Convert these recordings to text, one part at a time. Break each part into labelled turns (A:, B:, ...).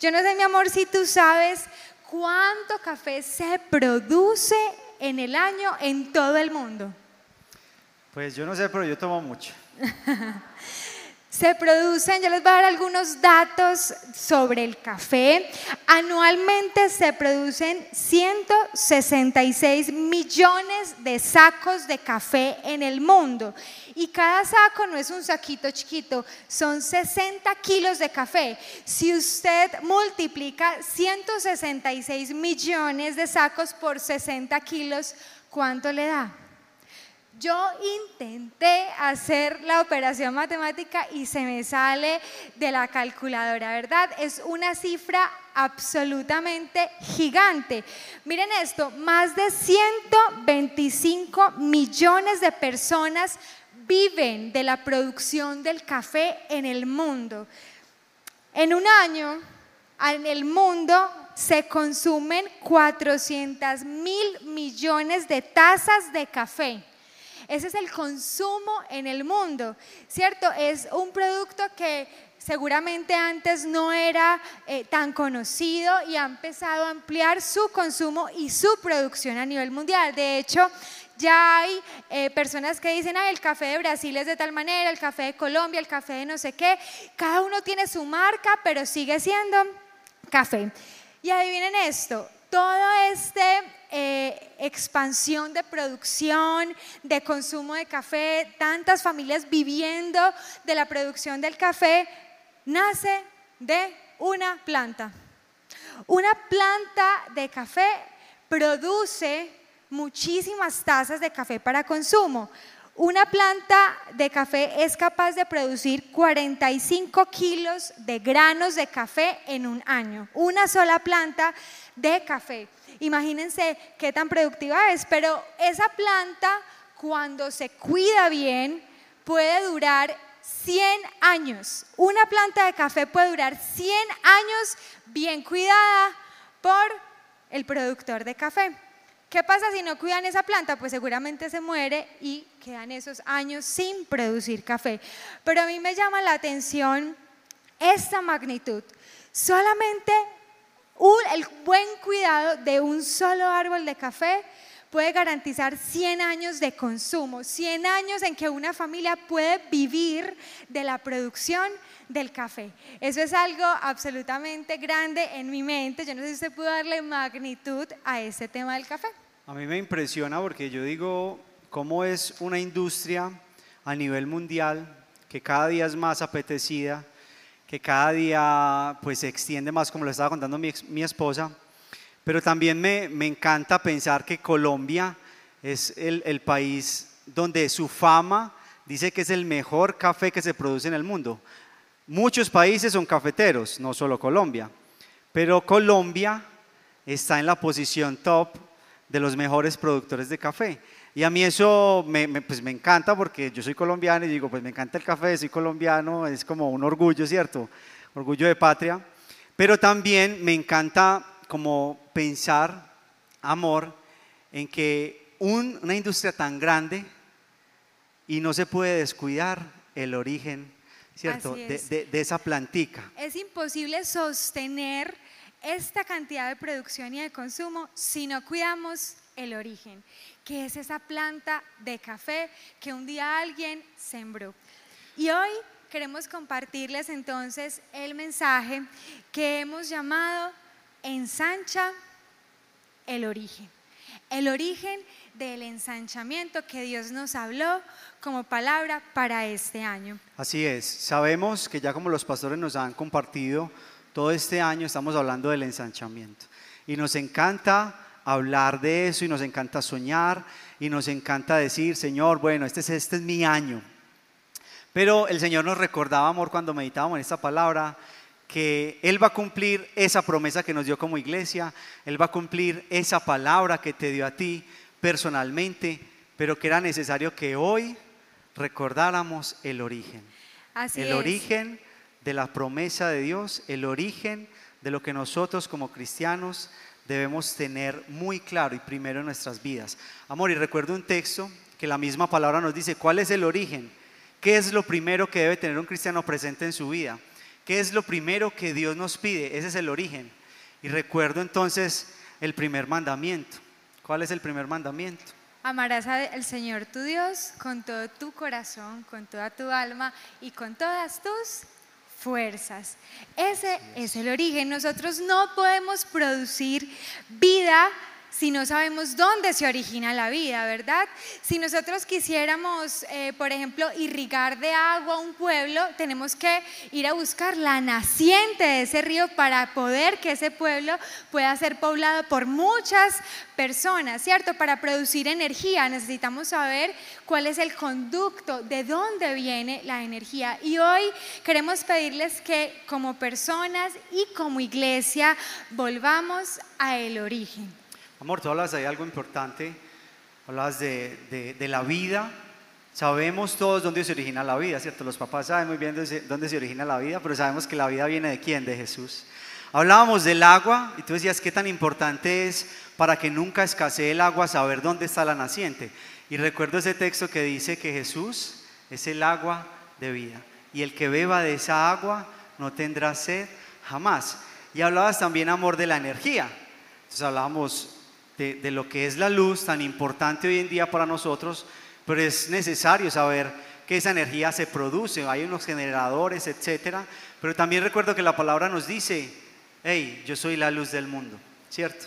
A: Yo no sé, mi amor, si tú sabes cuánto café se produce en el año en todo el mundo.
B: Pues yo no sé, pero yo tomo mucho.
A: Se producen, yo les voy a dar algunos datos sobre el café. Anualmente se producen 166 millones de sacos de café en el mundo. Y cada saco no es un saquito chiquito, son 60 kilos de café. Si usted multiplica 166 millones de sacos por 60 kilos, ¿cuánto le da? Yo intenté hacer la operación matemática y se me sale de la calculadora, ¿verdad? Es una cifra absolutamente gigante. Miren esto, más de 125 millones de personas viven de la producción del café en el mundo. En un año, en el mundo se consumen 400 mil millones de tazas de café. Ese es el consumo en el mundo, ¿cierto? Es un producto que seguramente antes no era eh, tan conocido y ha empezado a ampliar su consumo y su producción a nivel mundial. De hecho, ya hay eh, personas que dicen, ah, el café de Brasil es de tal manera, el café de Colombia, el café de no sé qué. Cada uno tiene su marca, pero sigue siendo café. Y adivinen esto, todo este eh, expansión de producción, de consumo de café, tantas familias viviendo de la producción del café, nace de una planta. Una planta de café produce muchísimas tazas de café para consumo. Una planta de café es capaz de producir 45 kilos de granos de café en un año. Una sola planta de café. Imagínense qué tan productiva es, pero esa planta cuando se cuida bien puede durar 100 años. Una planta de café puede durar 100 años bien cuidada por el productor de café. ¿Qué pasa si no cuidan esa planta? Pues seguramente se muere y quedan esos años sin producir café. Pero a mí me llama la atención esta magnitud. Solamente el buen cuidado de un solo árbol de café puede garantizar 100 años de consumo, 100 años en que una familia puede vivir de la producción del café. Eso es algo absolutamente grande en mi mente. Yo no sé si usted pudo darle magnitud a ese tema del café.
B: A mí me impresiona porque yo digo cómo es una industria a nivel mundial que cada día es más apetecida que cada día pues se extiende más, como lo estaba contando mi, mi esposa. Pero también me, me, encanta pensar que Colombia es el, el país donde su fama dice que es el mejor café que se produce en el mundo. Muchos países son cafeteros, no solo Colombia, pero Colombia está en la posición top de los mejores productores de café. Y a mí eso me, pues me encanta porque yo soy colombiano y digo, pues me encanta el café, soy colombiano, es como un orgullo, ¿cierto? Orgullo de patria. Pero también me encanta como pensar, amor, en que una industria tan grande y no se puede descuidar el origen, ¿cierto? De, de esa plantica.
A: Es imposible sostener esta cantidad de producción y de consumo si no cuidamos el origen que es esa planta de café que un día alguien sembró. Y hoy queremos compartirles entonces el mensaje que hemos llamado Ensancha el origen. El origen del ensanchamiento que Dios nos habló como palabra para este año.
B: Así es, sabemos que ya como los pastores nos han compartido, todo este año estamos hablando del ensanchamiento. Y nos encanta hablar de eso y nos encanta soñar y nos encanta decir, Señor, bueno, este es, este es mi año. Pero el Señor nos recordaba, amor, cuando meditábamos en esta palabra, que Él va a cumplir esa promesa que nos dio como iglesia, Él va a cumplir esa palabra que te dio a ti personalmente, pero que era necesario que hoy recordáramos el origen. el origen de la promesa de Dios, el origen de lo que nosotros como cristianos debemos tener muy claro y primero en nuestras vidas. Amor, y recuerdo un texto que la misma palabra nos dice, ¿cuál es el origen? ¿Qué es lo primero que debe tener un cristiano presente en su vida? ¿Qué es lo primero que Dios nos pide? Ese es el origen. Y recuerdo entonces el primer mandamiento. ¿Cuál es el primer mandamiento?
A: Amarás al Señor tu Dios con todo tu corazón, con toda tu alma y con todas tus fuerzas. Ese es el origen. Nosotros no podemos producir vida si no sabemos dónde se origina la vida, ¿verdad? Si nosotros quisiéramos, eh, por ejemplo, irrigar de agua un pueblo, tenemos que ir a buscar la naciente de ese río para poder que ese pueblo pueda ser poblado por muchas personas, ¿cierto? Para producir energía necesitamos saber cuál es el conducto, de dónde viene la energía. Y hoy queremos pedirles que como personas y como iglesia volvamos a el origen.
B: Amor, tú hablas de algo importante, hablas de, de, la vida. Sabemos todos dónde se origina la vida, ¿cierto? Los papás saben muy bien dónde se origina la vida, pero sabemos que la vida viene de quién, de Jesús. Hablábamos del agua y tú decías qué tan importante es para que nunca escasee el agua saber dónde está la naciente. Y recuerdo ese texto que dice que Jesús es el agua de vida y el que beba de esa agua no tendrá sed jamás. Y hablabas también, amor, de la energía. Entonces hablábamos de, lo que es la luz, tan importante hoy en día para nosotros, pero es necesario saber que esa energía se produce, hay unos generadores, etcétera, pero también recuerdo que la palabra nos dice, hey, yo soy la luz del mundo, ¿cierto?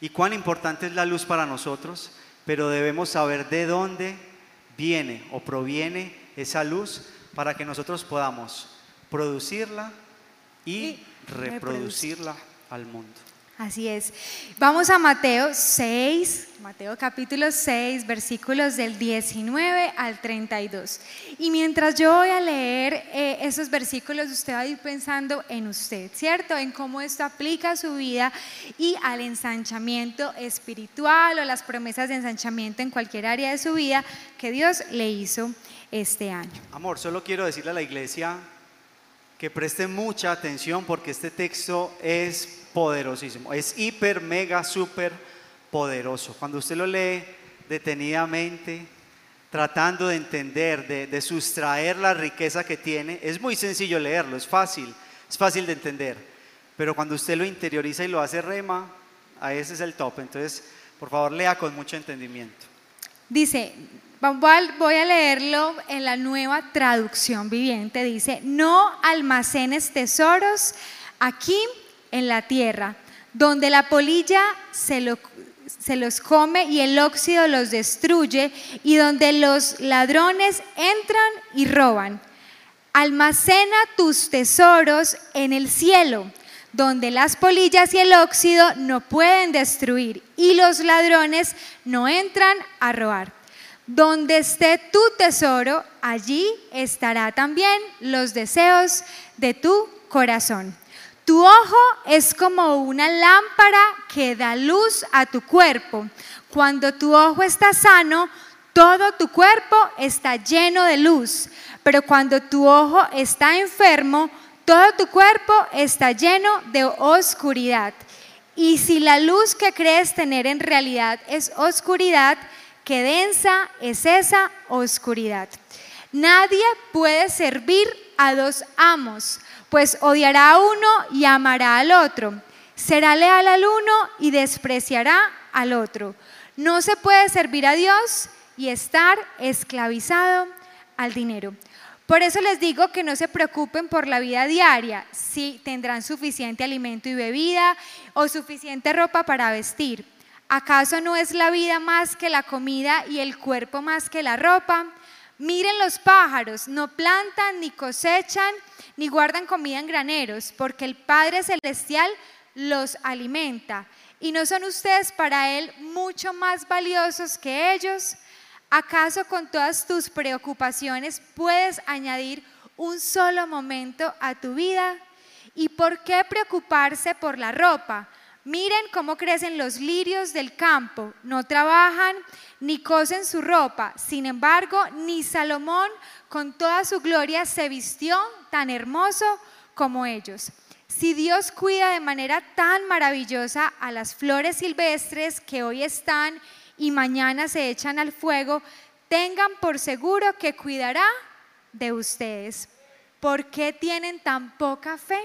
B: Y cuán importante es la luz para nosotros, pero debemos saber de dónde viene o proviene esa luz para que nosotros podamos producirla y reproducirla al mundo.
A: Así es. Vamos a Mateo 6, Mateo capítulo 6, versículos del 19 al 32. Y mientras yo voy a leer eh, esos versículos, usted va a ir pensando en usted, ¿cierto? En cómo esto aplica a su vida y al ensanchamiento espiritual o las promesas de ensanchamiento en cualquier área de su vida que Dios le hizo este año.
B: Amor, solo quiero decirle a la iglesia que preste mucha atención porque este texto es poderosísimo. Es hiper, mega, súper poderoso. Cuando usted lo lee detenidamente, tratando de entender, de, sustraer la riqueza que tiene, es muy sencillo leerlo, es fácil, es fácil de entender. Pero cuando usted lo interioriza y lo hace rema, a ese es el top. Entonces, por favor, lea con mucho entendimiento.
A: Dice, voy a leerlo en la nueva traducción viviente. Dice, no almacenes tesoros aquí en la tierra, donde la polilla se, los come y el óxido los destruye, y donde los ladrones entran y roban. Almacena tus tesoros en el cielo, donde las polillas y el óxido no pueden destruir y los ladrones no entran a robar. Donde esté tu tesoro, allí estará también los deseos de tu corazón. Tu ojo es como una lámpara que da luz a tu cuerpo. Cuando tu ojo está sano, todo tu cuerpo está lleno de luz. Pero cuando tu ojo está enfermo, todo tu cuerpo está lleno de oscuridad. Y si la luz que crees tener en realidad es oscuridad, qué densa es esa oscuridad. Nadie puede servir a dos amos pues odiará a uno y amará al otro. Será leal al uno y despreciará al otro. No se puede servir a Dios y estar esclavizado al dinero. Por eso les digo que no se preocupen por la vida diaria, si tendrán suficiente alimento y bebida o suficiente ropa para vestir. ¿Acaso no es la vida más que la comida y el cuerpo más que la ropa? Miren los pájaros, no plantan ni cosechan ni guardan comida en graneros, porque el Padre Celestial los alimenta. ¿Y no son ustedes para Él mucho más valiosos que ellos? ¿Acaso con todas tus preocupaciones puedes añadir un solo momento a tu vida? ¿Y por qué preocuparse por la ropa? Miren cómo crecen los lirios del campo, no trabajan ni cosen su ropa. Sin embargo, ni Salomón con toda su gloria se vistió tan hermoso como ellos. Si Dios cuida de manera tan maravillosa a las flores silvestres que hoy están y mañana se echan al fuego, tengan por seguro que cuidará de ustedes. ¿por qué tienen tan poca fe?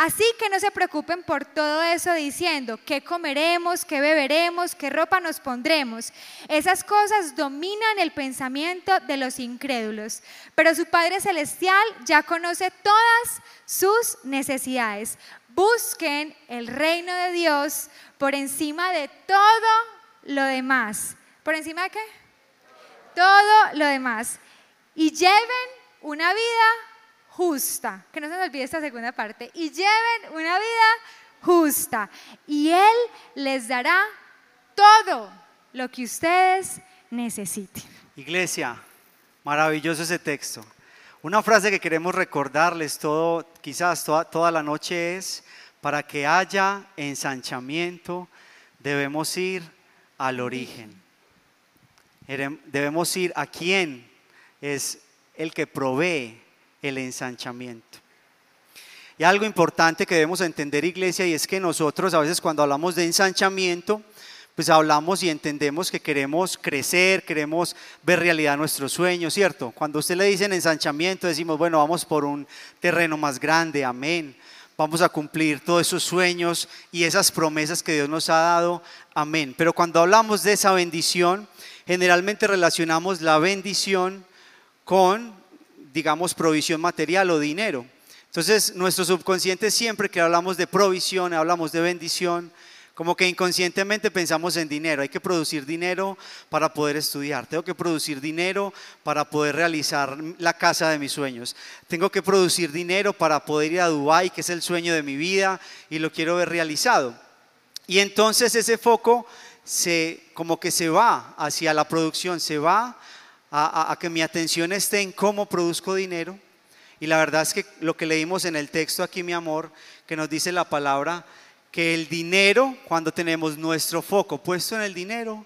A: Así que no se preocupen por todo eso diciendo qué comeremos, qué beberemos, qué ropa nos pondremos. Esas cosas dominan el pensamiento de los incrédulos. Pero su Padre Celestial ya conoce todas sus necesidades. Busquen el reino de Dios por encima de todo lo demás. ¿Por encima de qué? Todo lo demás. Y lleven una vida justa, que no se nos olvide esta segunda parte, y lleven una vida justa, y Él les dará todo lo que ustedes necesiten.
B: Iglesia, maravilloso ese texto. Una frase que queremos recordarles todo, quizás toda, toda la noche es, para que haya ensanchamiento, debemos ir al origen. Debemos ir a quien es el que provee el ensanchamiento. Y algo importante que debemos entender, iglesia, y es que nosotros a veces cuando hablamos de ensanchamiento, pues hablamos y entendemos que queremos crecer, queremos ver realidad nuestros sueños, ¿cierto? Cuando usted le dicen ensanchamiento, decimos, bueno, vamos por un terreno más grande, amén. Vamos a cumplir todos esos sueños y esas promesas que Dios nos ha dado, amén. Pero cuando hablamos de esa bendición, generalmente relacionamos la bendición con digamos, provisión material o dinero. Entonces, nuestro subconsciente siempre que hablamos de provisión, hablamos de bendición, como que inconscientemente pensamos en dinero. Hay que producir dinero para poder estudiar. Tengo que producir dinero para poder realizar la casa de mis sueños. Tengo que producir dinero para poder ir a Dubái, que es el sueño de mi vida y lo quiero ver realizado. Y entonces ese foco se como que se va hacia la producción, se va a, que mi atención esté en cómo produzco dinero. Y la verdad es que lo que leímos en el texto aquí, mi amor, que nos dice la palabra, que el dinero, cuando tenemos nuestro foco puesto en el dinero,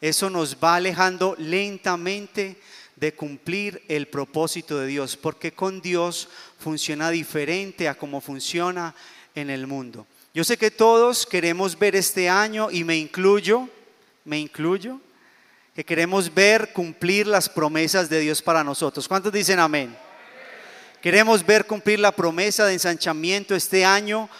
B: eso nos va alejando lentamente de cumplir el propósito de Dios, porque con Dios funciona diferente a como funciona en el mundo. Yo sé que todos queremos ver este año, y me incluyo, me incluyo, que queremos ver cumplir las promesas de Dios para nosotros. ¿Cuántos dicen amén? Queremos ver cumplir la promesa de ensanchamiento este año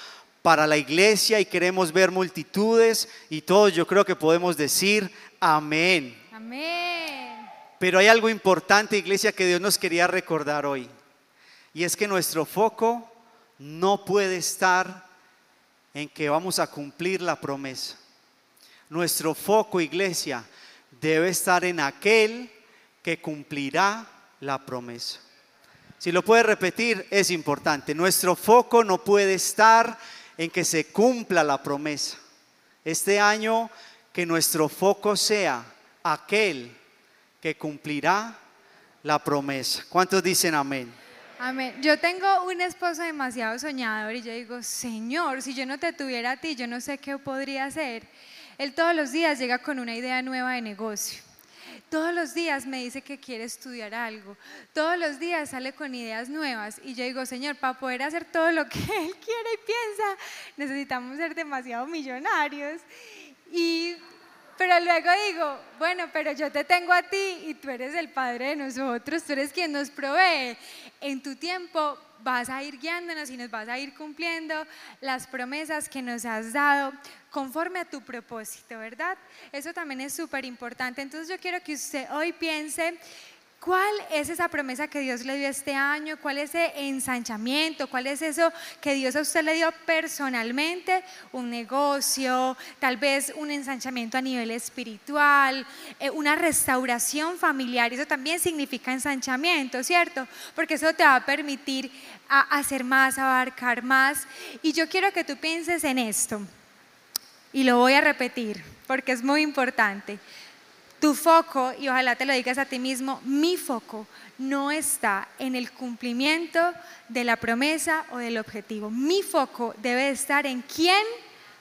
B: para la iglesia y queremos ver multitudes y todos yo creo que podemos decir amén.
A: Amén.
B: Pero hay algo importante, iglesia, que Dios nos quería recordar hoy. Y es que nuestro foco no puede estar en que vamos a cumplir la promesa. Nuestro foco, iglesia, debe estar en aquel que cumplirá la promesa. Si lo puede repetir, es importante. Nuestro foco no puede estar en que se cumpla la promesa. Este año que nuestro foco sea aquel que cumplirá la promesa. ¿Cuántos dicen amén?
A: Amén. Yo tengo un esposo demasiado soñador y yo digo, Señor, si yo no te tuviera a ti, yo no sé qué podría hacer. Él todos los días llega con una idea nueva de negocio. Todos los días me dice que quiere estudiar algo. Todos los días sale con ideas nuevas. Y yo digo, Señor, para poder hacer todo lo que Él quiere y piensa, necesitamos ser demasiado millonarios. Y, pero luego digo, bueno, pero yo te tengo a ti y tú eres el Padre de nosotros, tú eres quien nos provee. En tu tiempo vas a ir guiándonos y nos vas a ir cumpliendo las promesas que nos has dado conforme a tu propósito, ¿verdad? Eso también es súper importante. Entonces yo quiero que usted hoy piense ¿Cuál es esa promesa que Dios le dio este año? ¿Cuál es ese ensanchamiento? ¿Cuál es eso que Dios a usted le dio personalmente? Un negocio, tal vez un ensanchamiento a nivel espiritual, eh, una restauración familiar. Eso también significa ensanchamiento, ¿cierto? Porque eso te va a permitir hacer más, abarcar más. Y yo quiero que tú pienses en esto. Y lo voy a repetir porque es muy importante. Tu foco, y ojalá te lo digas a ti mismo, mi foco no está en el cumplimiento de la promesa o del objetivo. Mi foco debe estar en quién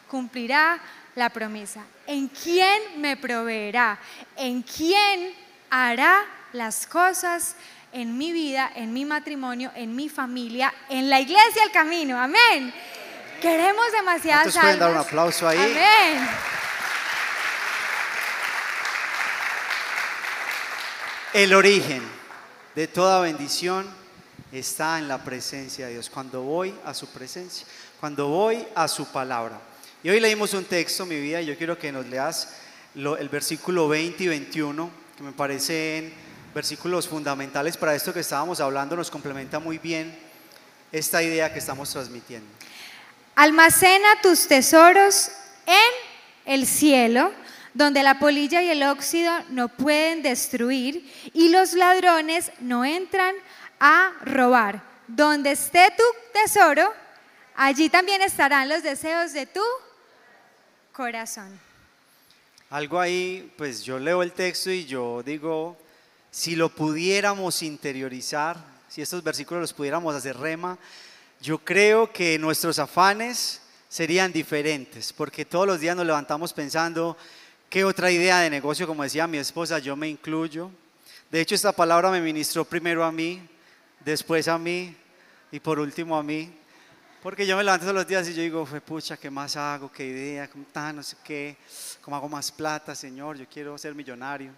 A: cumplirá la promesa, en quién me proveerá, en quién hará las cosas en mi vida, en mi matrimonio, en mi familia, en la iglesia el camino. Amén. Queremos demasiadas almas.
B: dar un aplauso ahí?
A: Amén.
B: El origen de toda bendición está en la presencia de Dios, cuando voy a su presencia, cuando voy a su palabra. Y hoy leímos un texto, mi vida, y yo quiero que nos leas el versículo 20 y 21, que me parecen versículos fundamentales para esto que estábamos hablando, nos complementa muy bien esta idea que estamos transmitiendo.
A: Almacena tus tesoros en el cielo, donde la polilla y el óxido no pueden destruir y los ladrones no entran a robar. Donde esté tu tesoro, allí también estarán los deseos de tu corazón.
B: Algo ahí, pues yo leo el texto y yo digo, si lo pudiéramos interiorizar, si estos versículos los pudiéramos hacer rema, yo creo que nuestros afanes serían diferentes, porque todos los días nos levantamos pensando, ¿qué otra idea de negocio? Como decía mi esposa, yo me incluyo. De hecho, esta palabra me ministró primero a mí, después a mí y por último a mí. Porque yo me levanto todos los días y yo digo, pucha, ¿qué más hago? ¿Qué idea? ¿Cómo está? No sé qué. ¿Cómo hago más plata, Señor? Yo quiero ser millonario.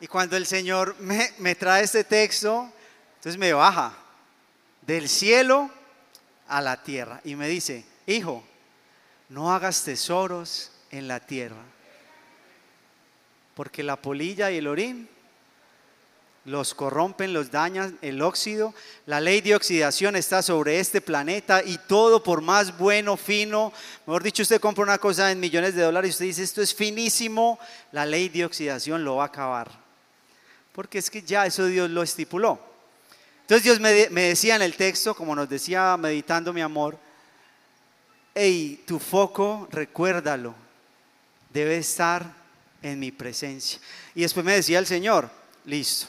B: Y cuando el Señor me, me trae este texto, entonces me baja del cielo a la tierra. Y me dice, hijo, no hagas tesoros en la tierra, porque la polilla y el orín los corrompen, los dañan, el óxido. La ley de oxidación está sobre este planeta y todo por más bueno, fino, mejor dicho, usted compra una cosa en millones de dólares y usted dice, esto es finísimo, la ley de oxidación lo va a acabar. Porque es que ya eso Dios lo estipuló. Entonces Dios me, decía en el texto, como nos decía meditando mi amor, hey, tu foco, recuérdalo, debe estar en mi presencia. Y después me decía el Señor, listo,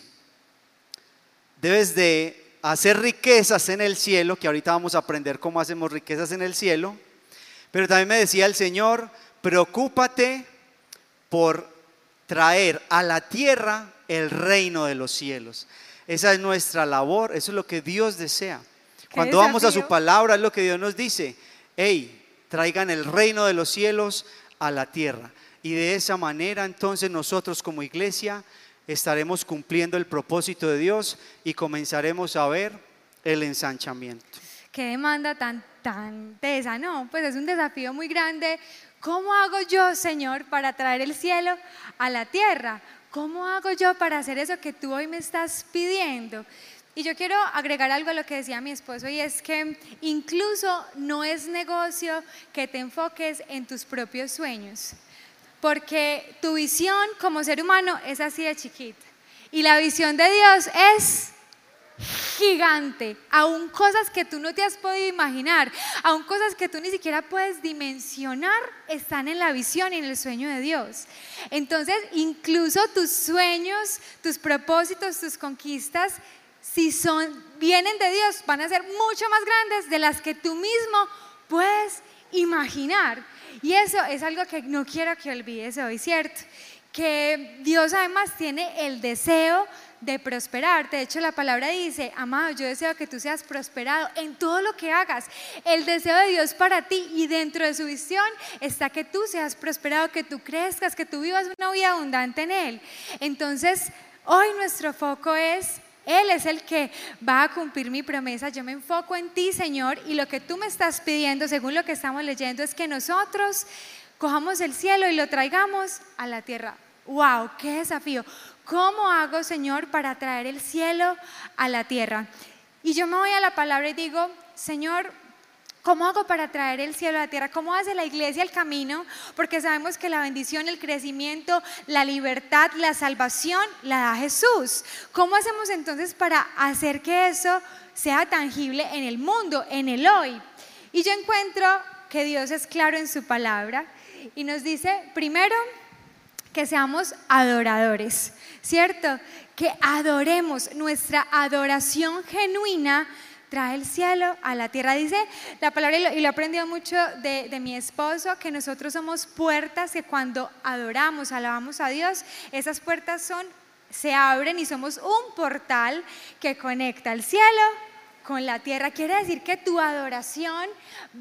B: debes de hacer riquezas en el cielo, que ahorita vamos a aprender cómo hacemos riquezas en el cielo, pero también me decía el Señor, preocúpate por traer a la tierra el reino de los cielos. Esa es nuestra labor, eso es lo que Dios desea. Cuando vamos a su palabra es lo que Dios nos dice, hey, traigan el reino de los cielos a la tierra. Y de esa manera entonces nosotros como iglesia estaremos cumpliendo el propósito de Dios y comenzaremos a ver el ensanchamiento.
A: Qué demanda tan, tan tesa, ¿no? Pues es un desafío muy grande. ¿Cómo hago yo, Señor, para traer el cielo a la tierra? ¿Cómo hago yo para hacer eso que tú hoy me estás pidiendo? Y yo quiero agregar algo a lo que decía mi esposo y es que incluso no es negocio que te enfoques en tus propios sueños, porque tu visión como ser humano es así de chiquita y la visión de Dios es gigante, aún cosas que tú no te has podido imaginar, aún cosas que tú ni siquiera puedes dimensionar, están en la visión y en el sueño de Dios. Entonces, incluso tus sueños, tus propósitos, tus conquistas, si son vienen de Dios, van a ser mucho más grandes de las que tú mismo puedes imaginar. Y eso es algo que no quiero que olvides hoy, ¿cierto? Que Dios además tiene el deseo de prosperar. De hecho, la palabra dice, amado, yo deseo que tú seas prosperado en todo lo que hagas. El deseo de Dios para ti y dentro de su visión está que tú seas prosperado, que tú crezcas, que tú vivas una vida abundante en Él. Entonces, hoy nuestro foco es él es el que va a cumplir mi promesa. Yo me enfoco en ti, Señor, y lo que tú me estás pidiendo, según lo que estamos leyendo, es que nosotros cojamos el cielo y lo traigamos a la tierra. ¡Wow! ¡Qué desafío! ¿Cómo hago, Señor, para traer el cielo a la tierra? Y yo me voy a la palabra y digo, Señor, ¿Cómo hago para traer el cielo a la tierra? ¿Cómo hace la iglesia el camino? Porque sabemos que la bendición, el crecimiento, la libertad, la salvación la da Jesús. ¿Cómo hacemos entonces para hacer que eso sea tangible en el mundo, en el hoy? Y yo encuentro que Dios es claro en su palabra y nos dice, primero, que seamos adoradores, ¿cierto? Que adoremos, nuestra adoración genuina trae el cielo a la tierra. Dice la palabra, y lo, he aprendido mucho de, de, mi esposo, que nosotros somos puertas que cuando adoramos, alabamos a Dios, esas puertas son, se abren y somos un portal que conecta el cielo con la tierra. Quiere decir que tu adoración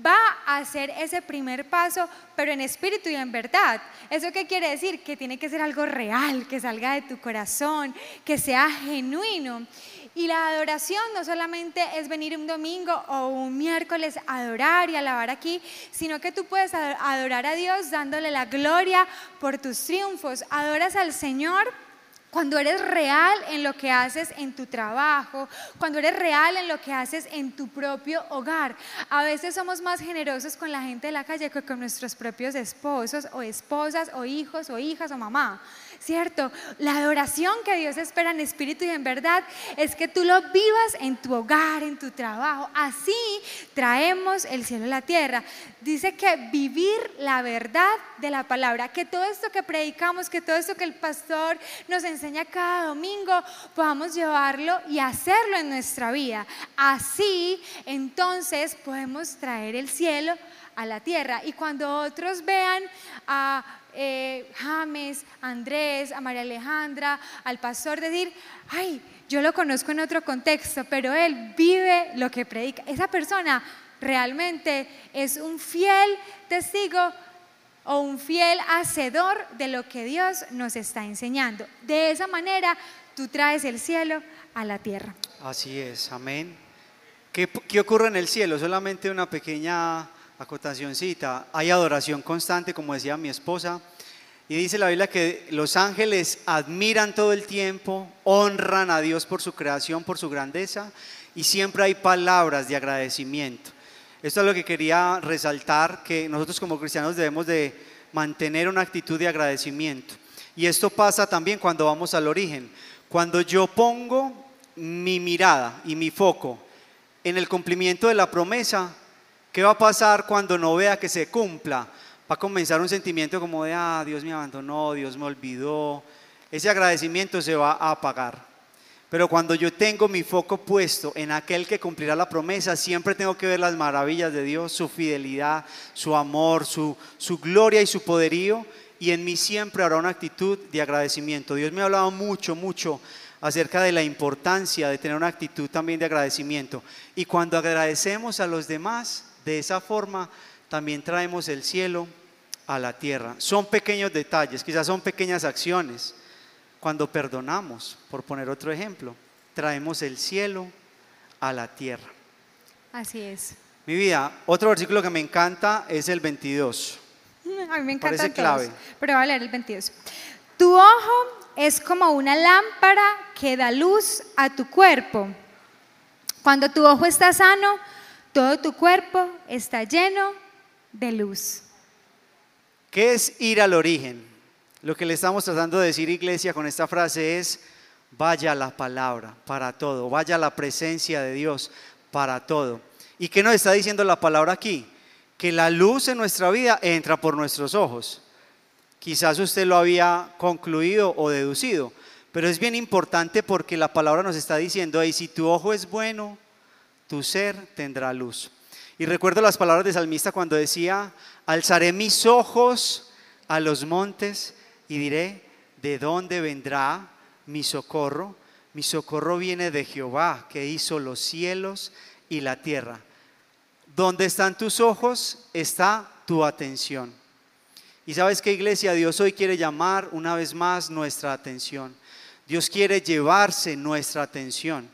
A: va a ser ese primer paso, pero en espíritu y en verdad. ¿Eso qué quiere decir? Que tiene que ser algo real, que salga de tu corazón, que sea genuino. Y la adoración no solamente es venir un domingo o un miércoles a adorar y alabar aquí, sino que tú puedes adorar a Dios dándole la gloria por tus triunfos. Adoras al Señor cuando eres real en lo que haces en tu trabajo, cuando eres real en lo que haces en tu propio hogar. A veces somos más generosos con la gente de la calle que con nuestros propios esposos o esposas o hijos o hijas o mamá. ¿Cierto? La adoración que Dios espera en espíritu y en verdad es que tú lo vivas en tu hogar, en tu trabajo. Así traemos el cielo a la tierra. Dice que vivir la verdad de la palabra, que todo esto que predicamos, que todo esto que el pastor nos enseña cada domingo, podamos llevarlo y hacerlo en nuestra vida. Así, entonces, podemos traer el cielo a la tierra. Y cuando otros vean a eh, James, Andrés, a María Alejandra, al pastor, decir, ay, yo lo conozco en otro contexto, pero él vive lo que predica. Esa persona realmente es un fiel testigo o un fiel hacedor de lo que Dios nos está enseñando. De esa manera tú traes el cielo a la tierra.
B: Así es, amén. ¿Qué, qué ocurre en el cielo? Solamente una pequeña acotacioncita, hay adoración constante, como decía mi esposa, y dice la Biblia que los ángeles admiran todo el tiempo, honran a Dios por su creación, por su grandeza, y siempre hay palabras de agradecimiento. Esto es lo que quería resaltar, que nosotros como cristianos debemos de mantener una actitud de agradecimiento. Y esto pasa también cuando vamos al origen. Cuando yo pongo mi mirada y mi foco en el cumplimiento de la promesa, ¿Qué va a pasar cuando no vea que se cumpla? Va a comenzar un sentimiento como de, ah, Dios me abandonó, Dios me olvidó. Ese agradecimiento se va a apagar. Pero cuando yo tengo mi foco puesto en aquel que cumplirá la promesa, siempre tengo que ver las maravillas de Dios, su fidelidad, su amor, su, su gloria y su poderío. Y en mí siempre habrá una actitud de agradecimiento. Dios me ha hablado mucho, mucho acerca de la importancia de tener una actitud también de agradecimiento. Y cuando agradecemos a los demás, de esa forma también traemos el cielo a la tierra. Son pequeños detalles, quizás son pequeñas acciones. Cuando perdonamos, por poner otro ejemplo, traemos el cielo a la tierra.
A: Así es.
B: Mi vida, otro versículo que me encanta es el 22.
A: A mí me encanta clave. pero voy a leer el 22. Tu ojo es como una lámpara que da luz a tu cuerpo. Cuando tu ojo está sano, todo tu cuerpo está lleno de luz.
B: ¿Qué es ir al origen? Lo que le estamos tratando de decir, iglesia, con esta frase es, vaya la palabra para todo, vaya la presencia de Dios para todo. ¿Y qué nos está diciendo la palabra aquí? Que la luz en nuestra vida entra por nuestros ojos. Quizás usted lo había concluido o deducido, pero es bien importante porque la palabra nos está diciendo, y si tu ojo es bueno, tu ser tendrá luz. Y recuerdo las palabras de salmista cuando decía, alzaré mis ojos a los montes y diré, ¿de dónde vendrá mi socorro? Mi socorro viene de Jehová, que hizo los cielos y la tierra. Donde están tus ojos está tu atención. Y sabes que iglesia, Dios hoy quiere llamar una vez más nuestra atención. Dios quiere llevarse nuestra atención.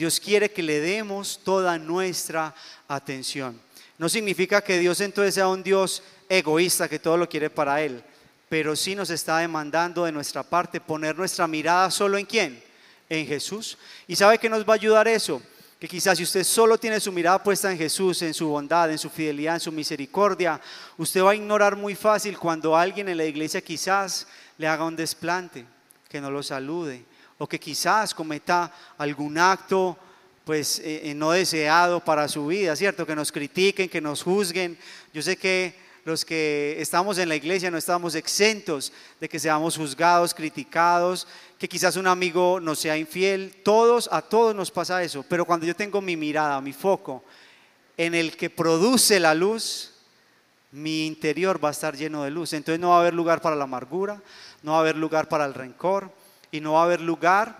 B: Dios quiere que le demos toda nuestra atención. No significa que Dios entonces sea un Dios egoísta que todo lo quiere para Él, pero sí nos está demandando de nuestra parte poner nuestra mirada solo en quién, en Jesús. ¿Y sabe que nos va a ayudar eso? Que quizás si usted solo tiene su mirada puesta en Jesús, en su bondad, en su fidelidad, en su misericordia, usted va a ignorar muy fácil cuando alguien en la iglesia quizás le haga un desplante, que no lo salude, o que quizás cometa algún acto pues eh, eh, no deseado para su vida, ¿cierto? Que nos critiquen, que nos juzguen. Yo sé que los que estamos en la iglesia no estamos exentos de que seamos juzgados, criticados, que quizás un amigo nos sea infiel. Todos, a todos nos pasa eso. Pero cuando yo tengo mi mirada, mi foco en el que produce la luz, mi interior va a estar lleno de luz. Entonces no va a haber lugar para la amargura, no va a haber lugar para el rencor, y no va a haber lugar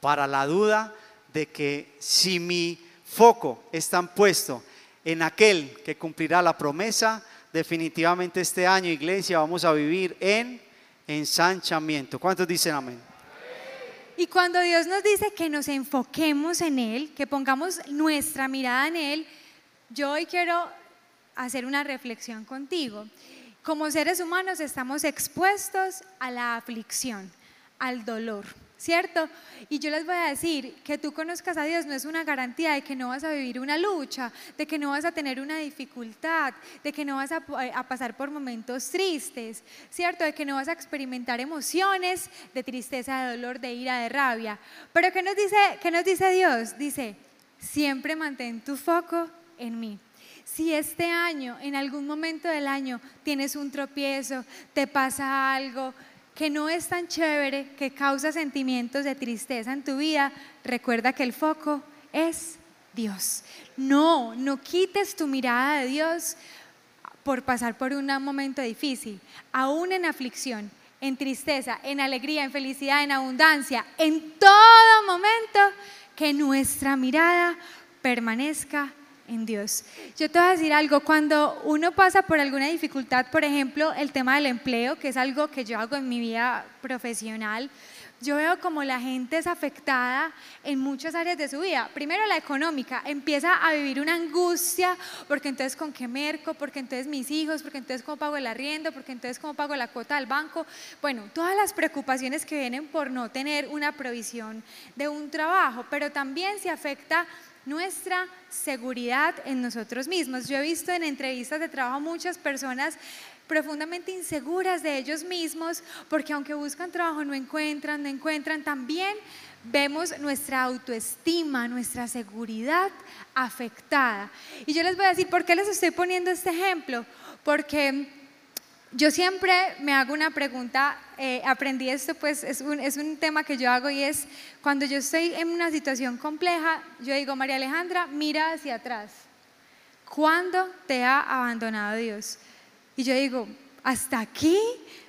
B: para la duda de que si mi foco está puesto en aquel que cumplirá la promesa, definitivamente este año, iglesia, vamos a vivir en ensanchamiento. ¿Cuántos dicen amén?
A: Y cuando Dios nos dice que nos enfoquemos en Él, que pongamos nuestra mirada en Él, yo hoy quiero hacer una reflexión contigo. Como seres humanos estamos expuestos a la aflicción, al dolor. ¿cierto? Y yo les voy a decir que tú conozcas a Dios no es una garantía de que no vas a vivir una lucha, de que no vas a tener una dificultad, de que no vas a, pasar por momentos tristes, ¿cierto? De que no vas a experimentar emociones de tristeza, de dolor, de ira, de rabia. Pero ¿qué nos dice, qué nos dice Dios? Dice, siempre mantén tu foco en mí. Si este año, en algún momento del año, tienes un tropiezo, te pasa algo, que no es tan chévere, que causa sentimientos de tristeza en tu vida, recuerda que el foco es Dios. No, no quites tu mirada de Dios por pasar por un momento difícil, aún en aflicción, en tristeza, en alegría, en felicidad, en abundancia, en todo momento, que nuestra mirada permanezca en Dios. Yo te voy a decir algo, cuando uno pasa por alguna dificultad, por ejemplo, el tema del empleo, que es algo que yo hago en mi vida profesional, yo veo como la gente es afectada en muchas áreas de su vida. Primero la económica, empieza a vivir una angustia, porque entonces con qué merco, porque entonces mis hijos, porque entonces cómo pago el arriendo, porque entonces cómo pago la cuota del banco. Bueno, todas las preocupaciones que vienen por no tener una provisión de un trabajo, pero también se afecta nuestra seguridad en nosotros mismos. Yo he visto en entrevistas de trabajo muchas personas profundamente inseguras de ellos mismos porque aunque buscan trabajo no encuentran, no encuentran, también vemos nuestra autoestima, nuestra seguridad afectada. Y yo les voy a decir, ¿por qué les estoy poniendo este ejemplo? Porque yo siempre me hago una pregunta, eh, aprendí esto, pues es un, es un tema que yo hago y es, cuando yo estoy en una situación compleja, yo digo, María Alejandra, mira hacia atrás. ¿Cuándo te ha abandonado Dios? Y yo digo, hasta aquí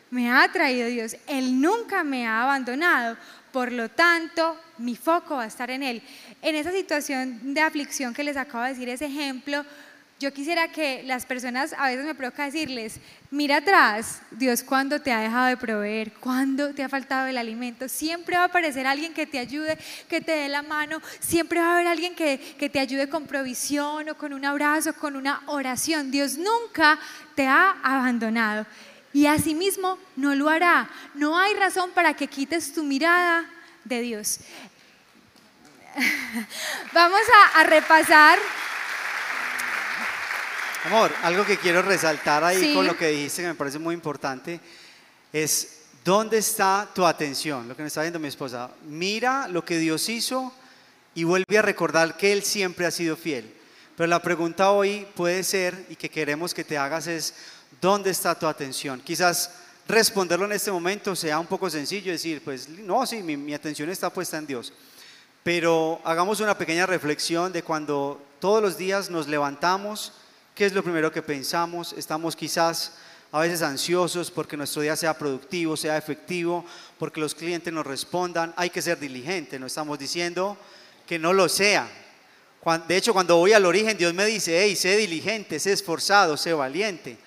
A: me ha traído Dios. Él nunca me ha abandonado. Por lo tanto, mi foco va a estar en Él. En esa situación de aflicción que les acabo de decir, ese ejemplo, yo quisiera que las personas, a veces me provoca decirles, mira atrás, Dios cuando te ha dejado de proveer, cuando te ha faltado el alimento, siempre va a aparecer alguien que te ayude, que te dé la mano, siempre va a haber alguien que, que te ayude con provisión o con un abrazo, con una oración. Dios nunca te ha abandonado y asimismo no lo hará. No hay razón para que quites tu mirada de Dios. Vamos a, a repasar
B: Amor, algo que quiero resaltar ahí con lo que dijiste que me parece muy importante es dónde está tu atención, lo que me está viendo mi esposa. Mira lo que Dios hizo y vuelve a recordar que Él siempre ha sido fiel. Pero la pregunta hoy puede ser, y que queremos que te hagas, es, ¿dónde está tu atención? Quizás responderlo en este momento sea un poco sencillo, decir, pues no, sí, mi, mi atención está puesta en Dios. Pero hagamos una pequeña reflexión de cuando todos los días nos levantamos, ¿Qué es lo primero que pensamos? Estamos quizás a veces ansiosos porque nuestro día sea productivo, sea efectivo, porque los clientes nos respondan. Hay que ser diligente, no estamos diciendo que no lo sea. De hecho, cuando voy al origen, Dios me dice, hey, sé diligente, sé esforzado, sé valiente.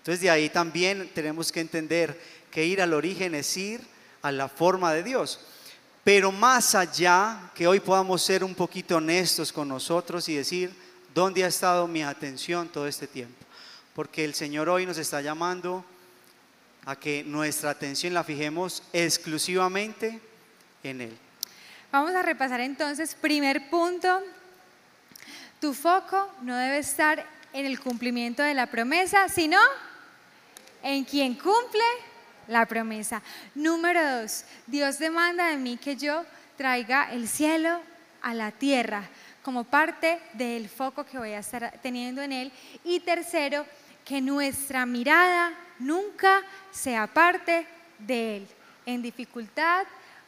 B: Entonces de ahí también tenemos que entender que ir al origen es ir a la forma de Dios. Pero más allá, que hoy podamos ser un poquito honestos con nosotros y decir, ¿Dónde ha estado mi atención todo este tiempo? Porque el Señor hoy nos está llamando a que nuestra atención la fijemos exclusivamente en Él.
A: Vamos a repasar entonces, primer punto, tu foco no debe estar en el cumplimiento de la promesa, sino en quien cumple la promesa. Número dos, Dios demanda de mí que yo traiga el cielo a la tierra como parte del foco que voy a estar teniendo en él. Y tercero, que nuestra mirada nunca sea parte de él. En dificultad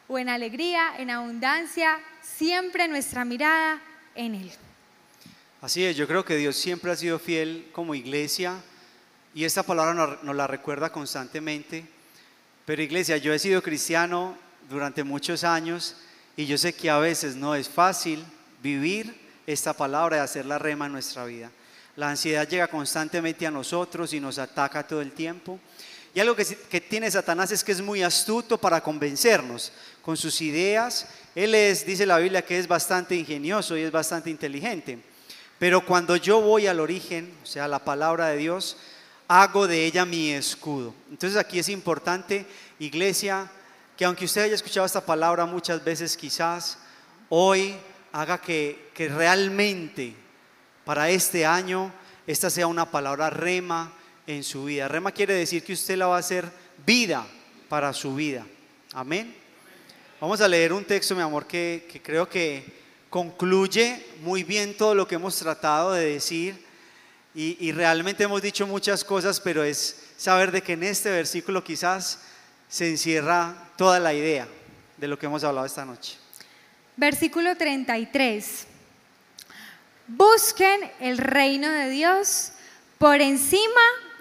A: o en alegría, en abundancia, siempre nuestra mirada en él.
B: Así es, yo creo que Dios siempre ha sido fiel como iglesia y esta palabra nos, la recuerda constantemente. Pero iglesia, yo he sido cristiano durante muchos años y yo sé que a veces no es fácil vivir esta palabra y hacer la rema en nuestra vida. La ansiedad llega constantemente a nosotros y nos ataca todo el tiempo. Y algo que, que tiene Satanás es que es muy astuto para convencernos con sus ideas. Él es, dice la Biblia, que es bastante ingenioso y es bastante inteligente. Pero cuando yo voy al origen, o sea, la palabra de Dios, hago de ella mi escudo. Entonces aquí es importante, iglesia, que aunque usted haya escuchado esta palabra muchas veces quizás, hoy haga que, que realmente para este año esta sea una palabra rema en su vida. Rema quiere decir que usted la va a hacer vida para su vida. Amén. Vamos a leer un texto, mi amor, que, que creo que concluye muy bien todo lo que hemos tratado de decir y, y, realmente hemos dicho muchas cosas, pero es saber de que en este versículo quizás se encierra toda la idea de lo que hemos hablado esta noche.
A: Versículo 33. Busquen el reino de Dios por encima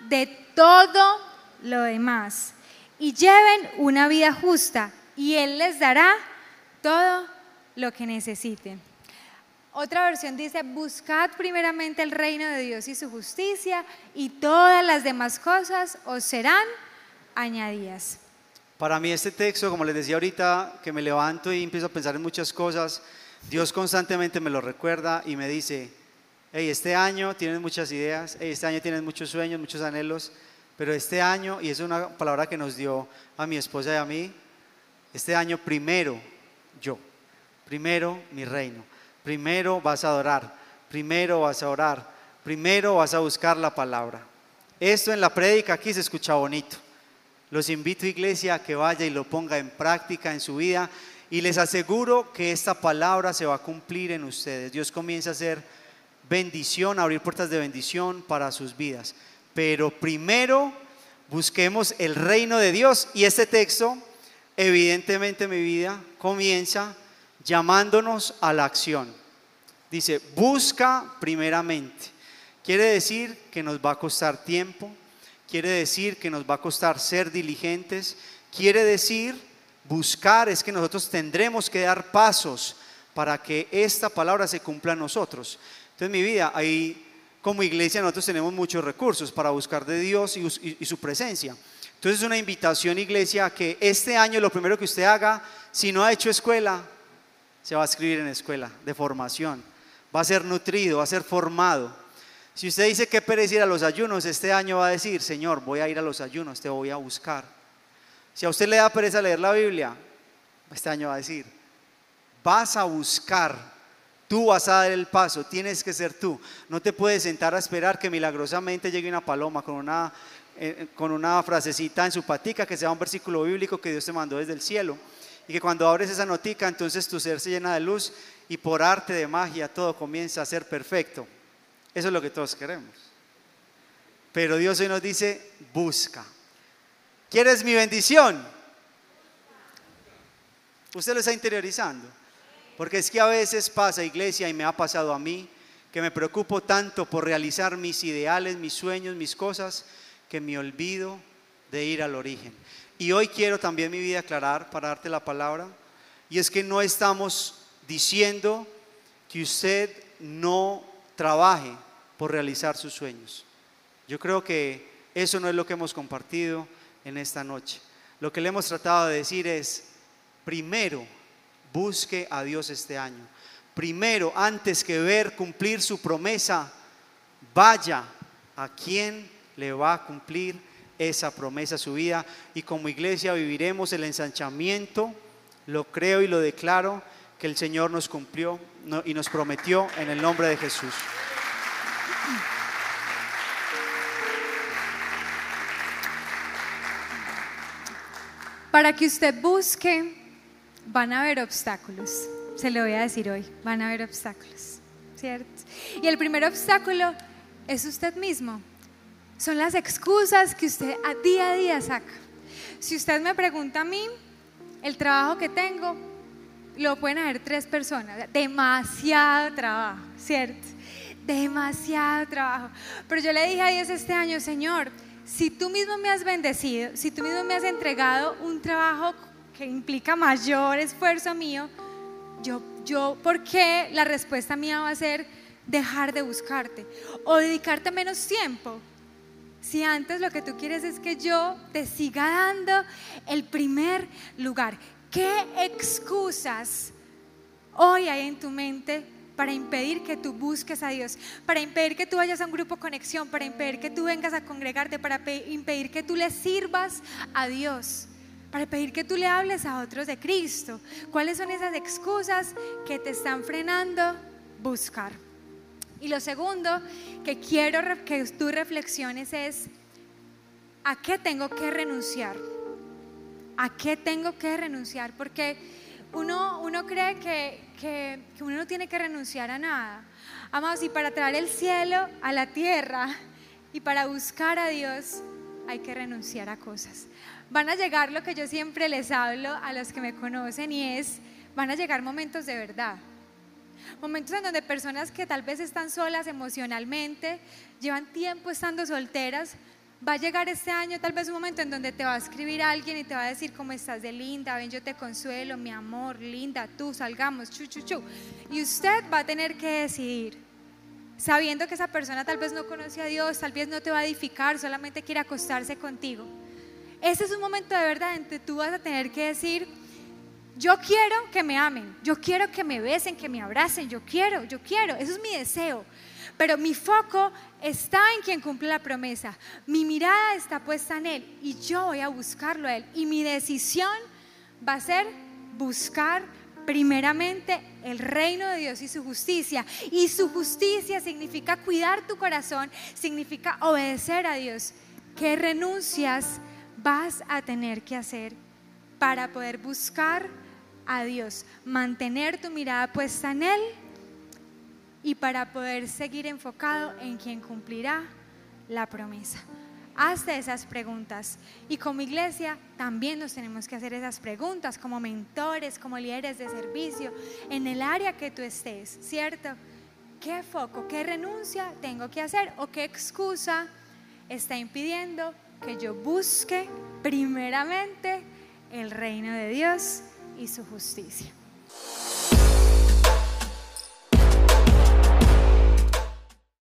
A: de todo lo demás y lleven una vida justa y Él les dará todo lo que necesiten. Otra versión dice, buscad primeramente el reino de Dios y su justicia y todas las demás cosas os serán añadidas.
B: Para mí este texto, como les decía ahorita, que me levanto y empiezo a pensar en muchas cosas, Dios constantemente me lo recuerda y me dice, hey, este año tienes muchas ideas, hey, este año tienes muchos sueños, muchos anhelos, pero este año, y es una palabra que nos dio a mi esposa y a mí, este año primero yo, primero mi reino. Primero vas a adorar, primero vas a orar, primero vas a buscar la palabra. Esto en la prédica aquí se escucha bonito. Los invito, iglesia, a que vaya y lo ponga en práctica en su vida y les aseguro que esta palabra se va a cumplir en ustedes. Dios comienza a hacer bendición, a abrir puertas de bendición para sus vidas. Pero primero busquemos el reino de Dios y este texto, evidentemente mi vida, comienza llamándonos a la acción. Dice, busca primeramente. Quiere decir que nos va a costar tiempo, quiere decir que nos va a costar ser diligentes, quiere decir buscar es que nosotros tendremos que dar pasos para que esta palabra se cumpla en nosotros. Entonces, mi vida, ahí como iglesia nosotros tenemos muchos recursos para buscar de Dios y, su presencia. Entonces, es una invitación, iglesia, que este año lo primero que usted haga, si no ha hecho escuela, se va a escribir en escuela de formación, va a ser nutrido, va a ser formado. Si usted dice que perece ir a los ayunos, este año va a decir, Señor, voy a ir a los ayunos, te voy a buscar. Si a usted le da pereza leer la Biblia, este año va a decir, vas a buscar, tú vas a dar el paso, tienes que ser tú. No te puedes sentar a esperar que milagrosamente llegue una paloma con una, eh, con una frasecita en su patica que sea un versículo bíblico que Dios te mandó desde el cielo y que cuando abres esa notica entonces tu ser se llena de luz y por arte de magia todo comienza a ser perfecto. Eso es lo que todos queremos. Pero Dios hoy nos dice, busca. ¿Quieres mi bendición? Usted lo está interiorizando. Porque es que a veces pasa, iglesia, y me ha pasado a mí, que me preocupo tanto por realizar mis ideales, mis sueños, mis cosas, que me olvido de ir al origen. Y hoy quiero también mi vida aclarar para darte la palabra. Y es que no estamos diciendo que usted no trabaje por realizar sus sueños. Yo creo que eso no es lo que hemos compartido en esta noche. Lo que le hemos tratado de decir es, primero, busque a Dios este año. Primero, antes que ver cumplir su promesa, vaya a quien le va a cumplir esa promesa su vida y como iglesia viviremos el ensanchamiento, lo creo y lo declaro que el Señor nos cumplió y nos prometió en el nombre de Jesús.
A: Para que usted busque, van a haber obstáculos. Se lo voy a decir hoy, van a haber obstáculos, ¿cierto? Y el primer obstáculo es usted mismo. Son las excusas que usted a día a día saca. Si usted me pregunta a mí, el trabajo que tengo, lo pueden haber tres personas. Demasiado trabajo, ¿cierto? Demasiado trabajo. Pero yo le dije a Dios este año, Señor, si tú mismo me has bendecido, si tú mismo me has entregado un trabajo que implica mayor esfuerzo mío, yo, yo, ¿por qué la respuesta mía va a ser dejar de buscarte o dedicarte menos tiempo? si antes lo que tú quieres es que yo te siga dando el primer lugar? ¿Qué excusas hoy hay en tu mente para impedir que tú busques a Dios, para impedir que tú vayas a un grupo conexión, para impedir que tú vengas a congregarte, para impedir que tú le sirvas a Dios, para pedir que tú le hables a otros de Cristo. ¿Cuáles son esas excusas que te están frenando buscar? Y lo segundo que quiero que tú reflexiones es, ¿a qué tengo que renunciar? ¿A qué tengo que renunciar? Porque uno, uno cree que, que, uno no tiene que renunciar a nada. Amados, y para traer el cielo a la tierra y para buscar a Dios hay que renunciar a cosas. Van a llegar lo que yo siempre les hablo a los que me conocen y es, van a llegar momentos de verdad. Momentos en donde personas que tal vez están solas emocionalmente, llevan tiempo estando solteras, Va a llegar este año tal vez un momento en donde te va a escribir alguien y te va a decir cómo estás de linda, ven yo te consuelo, mi amor, linda, tú salgamos, chu. Y usted va a tener que decidir, sabiendo que esa persona tal vez no conoce a Dios, tal vez no te va a edificar, solamente quiere acostarse contigo. Ese es un momento de verdad en que tú vas a tener que decir, yo quiero que me amen, yo quiero que me besen, que me abracen, yo quiero, yo quiero, eso es mi deseo. Pero mi foco está en quien cumple la promesa. Mi mirada está puesta en Él y yo voy a buscarlo a Él. Y mi decisión va a ser buscar primeramente el reino de Dios y su justicia. Y su justicia significa cuidar tu corazón, significa obedecer a Dios. ¿Qué renuncias vas a tener que hacer para poder buscar a Dios? Mantener tu mirada puesta en Él y para poder seguir enfocado en quien cumplirá la promesa. Hazte esas preguntas y como iglesia también nos tenemos que hacer esas preguntas como mentores, como líderes de servicio, en el área que tú estés, ¿cierto? ¿Qué foco, qué renuncia tengo que hacer o qué excusa está impidiendo que yo busque primeramente el reino de Dios y su justicia?